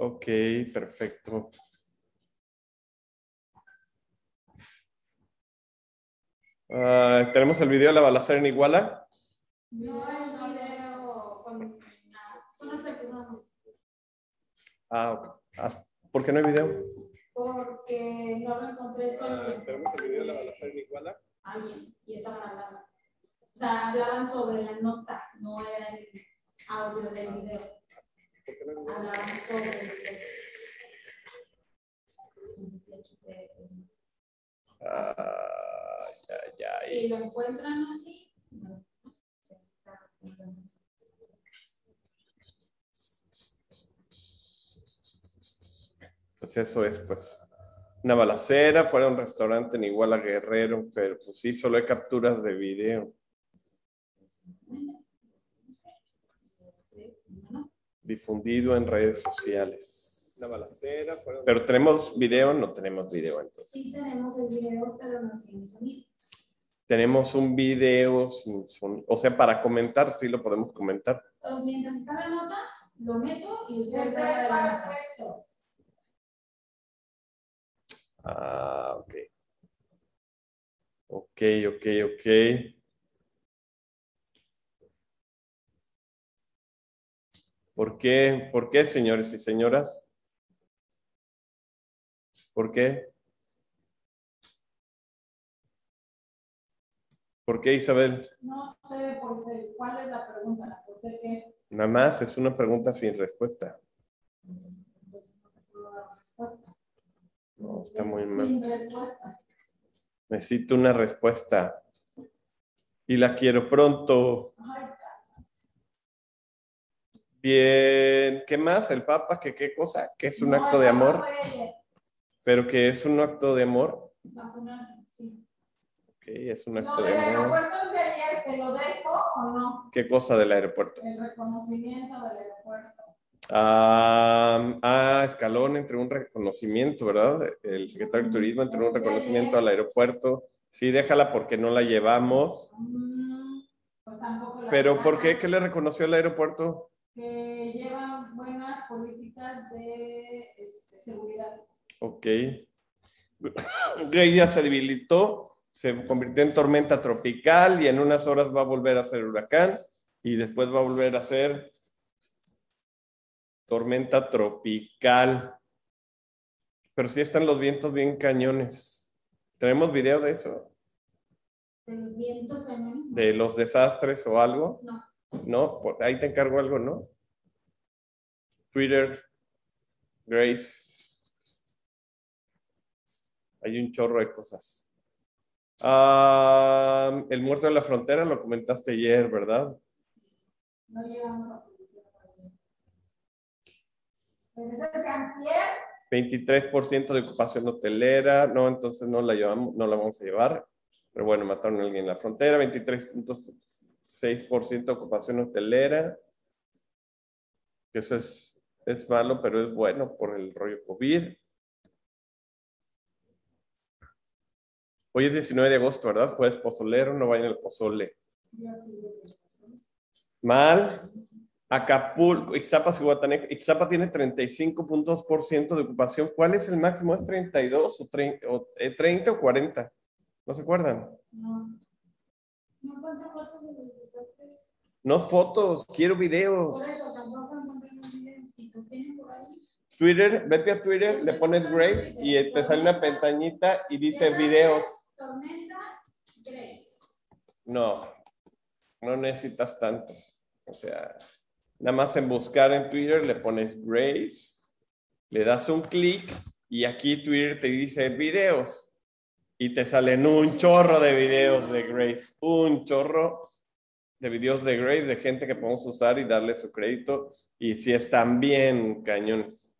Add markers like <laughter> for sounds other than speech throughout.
Ok, perfecto. Ah, ¿Tenemos el video de la balacera en Iguala? No es video con nada. Son aspectos nada más. Ah, ok. Ah, ¿Por qué no hay video? Porque no lo encontré solo. Ah, ¿Tenemos el video de la balacera en Iguala? alguien y estaban hablando. O sea, hablaban sobre la nota, no era el audio del video. Ah, ya, ya. Si lo encuentran así, no. Pues eso es, pues, una balacera, fuera a un restaurante en Iguala Guerrero, pero pues sí, solo hay capturas de video. Difundido en redes sociales. Balacera, Pero tenemos video, no tenemos video entonces. Sí tenemos el video, pero no tiene sonido. Tenemos un video sin sonido. O sea, para comentar, sí lo podemos comentar. Mientras está la nota, lo meto y ustedes la mesa. Ah, ok. Ok, ok, ok. ¿Por qué? ¿Por qué, señores y señoras? ¿Por qué? ¿Por qué, Isabel? No sé por qué. ¿Cuál es la pregunta? ¿Por qué qué? Nada más es una pregunta sin respuesta. No, está muy mal. Sin respuesta. Necesito una respuesta. Y la quiero pronto. Ay, Bien. ¿Qué más? ¿El Papa? ¿Qué, qué cosa? ¿Qué es un no, acto de amor? ¿Pero qué es un acto de amor? Vacunarse, sí. Ok, es un acto de amor. aeropuerto de ayer, ¿te lo dejo o no? ¿Qué cosa del aeropuerto? El reconocimiento del aeropuerto. Ah, ah, Escalón entregó un reconocimiento, ¿verdad? El secretario de Turismo entregó un reconocimiento al aeropuerto. Sí, déjala porque no la llevamos. Mm, pues tampoco la Pero ¿por qué? ¿Qué le reconoció al aeropuerto? Que llevan buenas políticas de este, seguridad. Ok. <coughs> Grey ya se debilitó, se convirtió en tormenta tropical y en unas horas va a volver a ser huracán y después va a volver a ser tormenta tropical. Pero sí están los vientos bien cañones. ¿Tenemos video de eso? De los vientos femeninos. ¿De los desastres o algo? No. ¿no? Ahí te encargo algo, ¿no? Twitter, Grace. Hay un chorro de cosas. Ah, el muerto de la frontera lo comentaste ayer, ¿verdad? No llegamos a 23% de ocupación hotelera, no, entonces no la llevamos, no la vamos a llevar. Pero bueno, mataron a alguien en la frontera, 23 puntos 6% ocupación hotelera, que eso es, es malo, pero es bueno por el rollo COVID. Hoy es 19 de agosto, ¿verdad? Jueves pozolero, no vayan al pozole. Mal. Acapulco, Ixapas y Guatanejo. Ixapas tiene 35.2% de ocupación. ¿Cuál es el máximo? ¿Es 32 o, 30 o, eh, 40? ¿No se acuerdan? No. No encuentro fotos de los desastres. No fotos, quiero videos. Por eso tampoco encontré los videos. Si los tienen por ahí. Twitter, vete a Twitter, le pones Grace y te sale una pestañita y dice videos. Tormenta, Grace. No, no necesitas tanto. O sea, nada más en buscar en Twitter le pones Grace, le das un clic y aquí Twitter te dice videos y te salen un chorro de videos de Grace, un chorro de videos de Grace de gente que podemos usar y darle su crédito y si están bien cañones.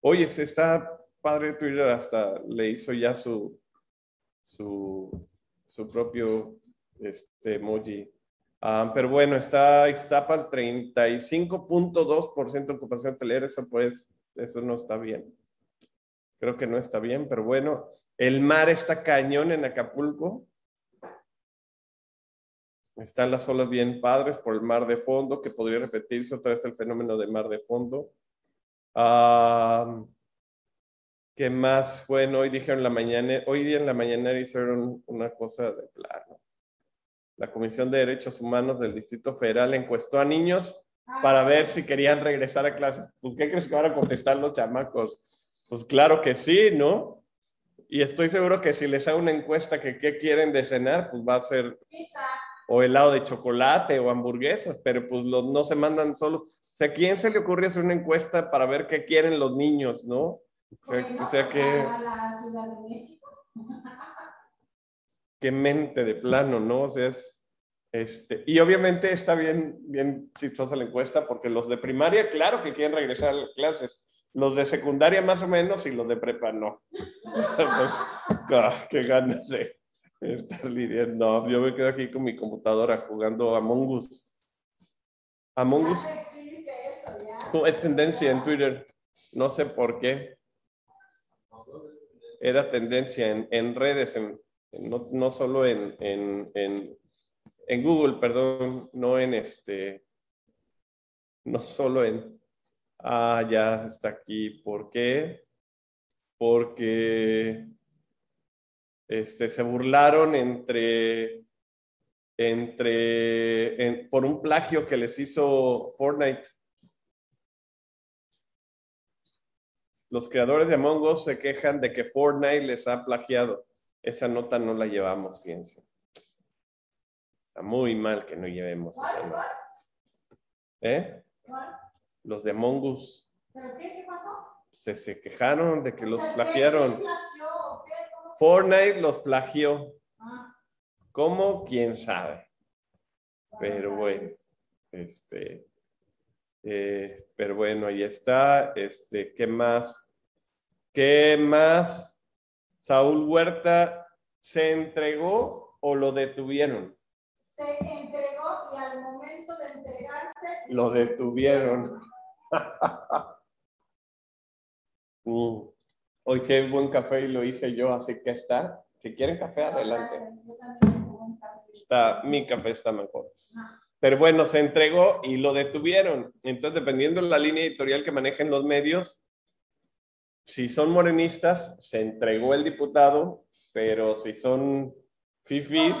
Oye, se está padre Twitter hasta le hizo ya su su, su propio este, emoji. Ah, pero bueno, está Ixtapa al 35.2% de ocupación hotelera, eso pues, eso no está bien. Creo que no está bien, pero bueno, el mar está cañón en Acapulco. Están las olas bien padres por el mar de fondo, que podría repetirse otra vez el fenómeno de mar de fondo. Ah, ¿Qué más? Bueno, hoy dijeron la mañana, hoy día en la mañana hicieron una cosa de plano. La Comisión de Derechos Humanos del Distrito Federal encuestó a niños para ver si querían regresar a clases. Pues, ¿qué crees que van a contestar los chamacos? Pues claro que sí, ¿no? Y estoy seguro que si les hago una encuesta que qué quieren de cenar, pues va a ser Pizza. o helado de chocolate o hamburguesas, pero pues los, no se mandan solos. O sea, ¿a quién se le ocurre hacer una encuesta para ver qué quieren los niños, no? O sea, o sea, que, A la Ciudad de México. qué mente de plano, ¿no? O sea, es, este, y obviamente está bien, bien chistosa la encuesta porque los de primaria, claro que quieren regresar a clases. Los de secundaria más o menos y los de prepa no. Ah, qué ganas de estar lidiando. No, yo me quedo aquí con mi computadora jugando Among Us. Among Us es tendencia en Twitter. No sé por qué. Era tendencia en, en redes, en, en- no, no solo en, en, en, en Google, perdón, no en este, no solo en, ah, ya está aquí. ¿Por qué? Porque este, se burlaron entre, entre, en- por un plagio que les hizo Fortnite. Los creadores de Among Us se quejan de que Fortnite les ha plagiado. Esa nota no la llevamos, fíjense. Está muy mal que no llevemos esa ¿Cuál, nota. ¿Eh? Los de Among Us ¿Pero qué? ¿Qué pasó? se, se quejaron de que O los sea, ¿qué- plagiaron. Fortnite los plagió. Ah, ¿Cómo? ¿Quién sabe? Pero bueno, este, eh, pero bueno, ahí está. Este, ¿qué más? ¿Qué más? Saúl Huerta se entregó o lo detuvieron? Se entregó y al momento de entregarse. Lo detuvieron. <laughs> Mm. Hoy sí hay buen café y lo hice yo, así que está. Si quieren café, adelante. Un cambio. Está, mi café está mejor. Pero bueno, se entregó y lo detuvieron. Entonces, dependiendo de la línea editorial que manejen los medios, si son morenistas, se entregó el diputado, pero si son fifis.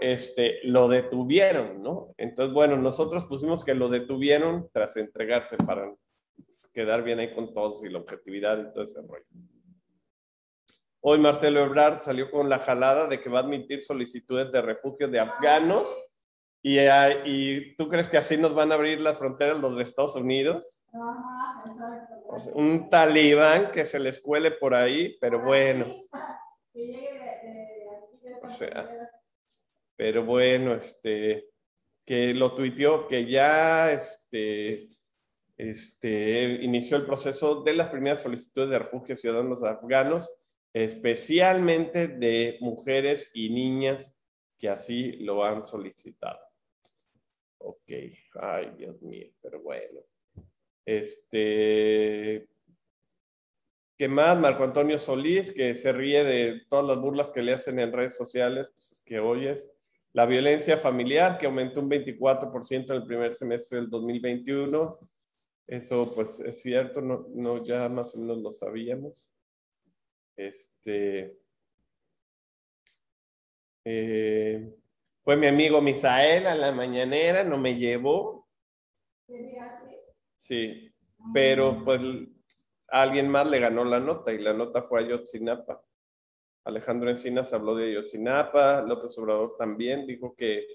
Este, lo detuvieron, ¿no? Entonces, bueno, nosotros pusimos que lo detuvieron tras entregarse para quedar bien ahí con todos y la objetividad y todo ese rollo. Hoy Marcelo Ebrard salió con la jalada de que va a admitir solicitudes de refugio de afganos y, ah, y tú crees que así nos van a abrir las fronteras los de Estados Unidos. Ajá, exacto. O sea, un talibán que se les cuele por ahí, pero bueno. Que llegue de, de aquí de esta O sea. Pero bueno, este, que lo tuiteó, que ya este, este, inició el proceso de las primeras solicitudes de refugio ciudadanos afganos, especialmente de mujeres y niñas que así lo han solicitado. Ok, ay Dios mío, pero bueno. Este, ¿Qué más? Marco Antonio Solís, que se ríe de todas las burlas que le hacen en redes sociales, pues es que oyes. La violencia familiar, que aumentó un 24% en el primer semestre del 2021. Eso, pues, es cierto, no, ya más o menos lo sabíamos. Este. eh, fue mi amigo Misael a la mañanera, no me llevó. Sí, pero pues alguien más le ganó la nota y la nota fue a Yotzinapa. Alejandro Encinas habló de Yotzinapa, López Obrador también dijo que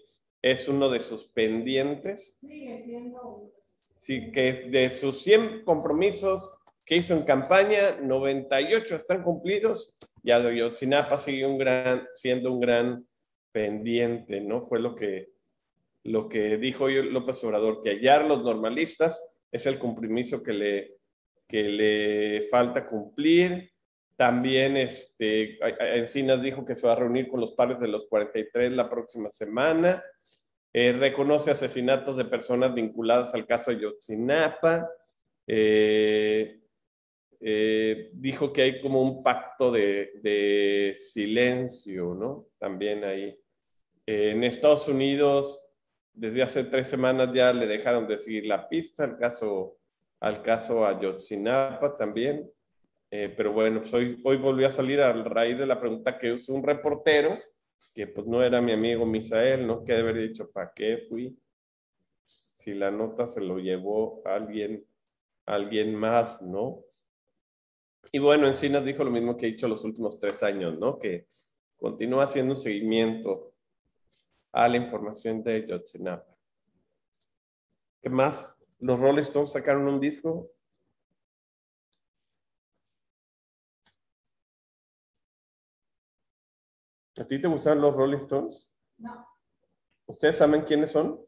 es uno de sus pendientes, Sigue siendo un sí, que de sus 100 compromisos que hizo en campaña, 98 están cumplidos, ya de Yotzinapa sigue un gran, siendo un gran pendiente, ¿no? Fue lo que, lo que dijo López Obrador, que hallar los normalistas es el compromiso que le, que le falta cumplir. También este, Encinas dijo que se va a reunir con los padres de los 43 la próxima semana. Eh, reconoce asesinatos de personas vinculadas al caso de Yotzinapa. Eh, eh, dijo que hay como un pacto de, silencio, ¿no? También ahí. Eh, en Estados Unidos, desde hace tres semanas ya le dejaron de seguir la pista, el caso al caso Ayotzinapa también. Eh, pero bueno, pues hoy, hoy volví a salir a raíz de la pregunta que hizo un reportero, que pues no era mi amigo Misael, ¿no? Que haber dicho, ¿para qué fui? Si la nota se lo llevó alguien, alguien más, ¿no? Y bueno, Encinas dijo lo mismo que he dicho los últimos tres años, ¿no? Que continúa haciendo un seguimiento a la información de Yotzinapa. ¿Qué más? Los Rolling Stones sacaron un disco. ¿A ti te gustan los Rolling Stones? No, ¿Ustedes saben quiénes son?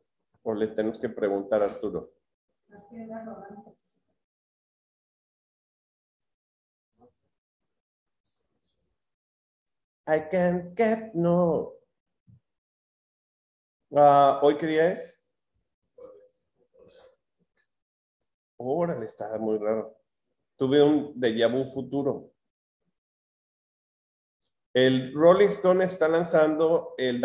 ¿O le tenemos que preguntar a Arturo? las piedras rodantes. I can't get no. Ah, ¿Hoy qué día es? Órale, está muy raro. Tuve un déjà vu futuro. El Rolling Stone está anunciando el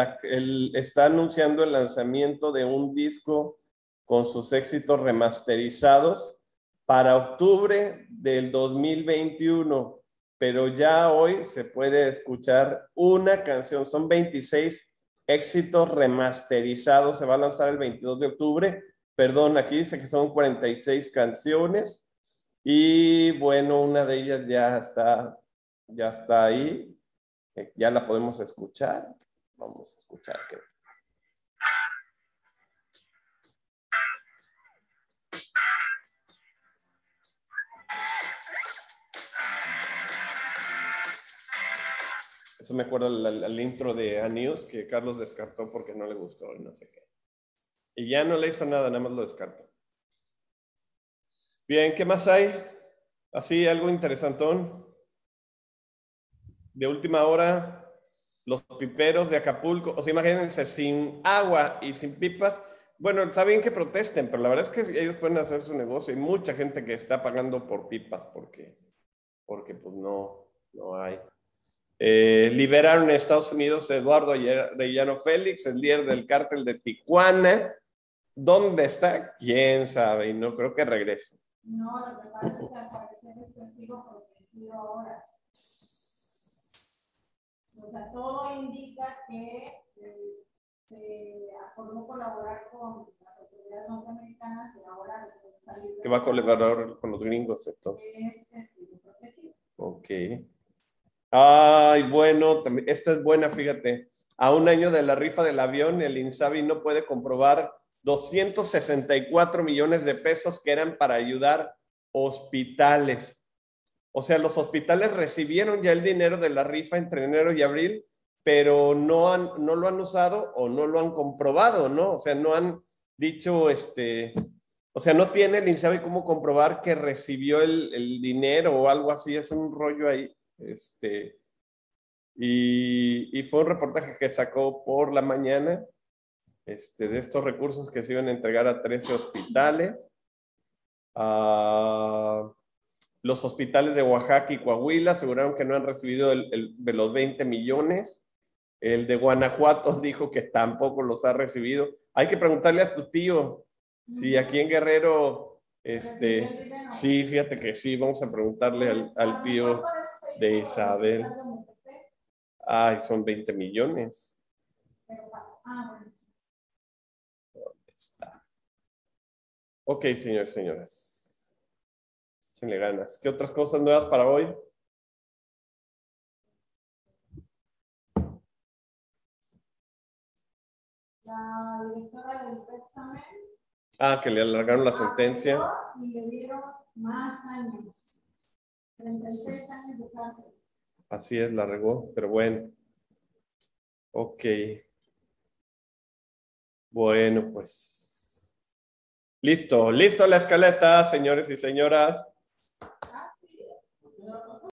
lanzamiento de un disco con sus éxitos remasterizados para octubre del 2021, pero ya hoy se puede escuchar una canción, son 26 éxitos remasterizados, se va a lanzar el 22 de octubre, perdón, aquí dice que son 46 canciones. Y bueno, una de ellas ya está, ya está ahí, ya la podemos escuchar, vamos a escuchar. creo. Eso me acuerdo al, intro de Anius que Carlos descartó porque no le gustó y no sé qué. Y ya no le hizo nada, nada más lo descartó. Bien, ¿qué más hay? Así, algo interesantón. De última hora, los piperos de Acapulco, o sea, imagínense, sin agua y sin pipas. Bueno, está bien que protesten, pero la verdad es que ellos pueden hacer su negocio. Hay mucha gente que está pagando por pipas porque, porque pues no, no hay. Eh, liberaron en Estados Unidos a Eduardo Arellano Félix, el líder del cártel de Tijuana. ¿Dónde está? ¿Quién sabe? Y no creo que regrese. No, lo que pasa es que al parecer es testigo protegido ahora. O sea, todo indica que eh, se acordó colaborar con las autoridades norteamericanas y ahora después de salir Que va a la colaborar con los gringos, entonces. Es protegido. Ok. Ay, bueno, también- esta es buena, fíjate. A un año de la rifa del avión, el INSABI no puede comprobar 264 millones de pesos que eran para ayudar hospitales. O sea, los hospitales recibieron ya el dinero de la rifa entre enero y abril, pero no, han, no lo han usado o no lo han comprobado, ¿no? O sea, no han dicho, este, o sea, no tiene el INSABI cómo comprobar que recibió el, el dinero o algo así, es un rollo ahí. Este, y, y fue un reportaje que sacó por la mañana este, de estos recursos que se iban a entregar a 13 hospitales. Ah, los hospitales de Oaxaca y Coahuila aseguraron que no han recibido el, el- de los 20 millones. El de Guanajuato <laughs> dijo que tampoco los ha recibido. Hay que preguntarle a tu tío si aquí en Guerrero, este, sí, fíjate que sí, vamos a preguntarle al, Pues, al tío. de Isabel. Ay, son 20 millones. ah. Está. Ok, señores, señoras. Échenle ganas. ¿Qué otras cosas nuevas para hoy? La directora del examen Ah, que le alargaron la sentencia. y le dieron más años. 36 años de cárcel. Así es, la regó, pero bueno. Ok. Bueno, pues. Listo, listo la escaleta, señores y señoras.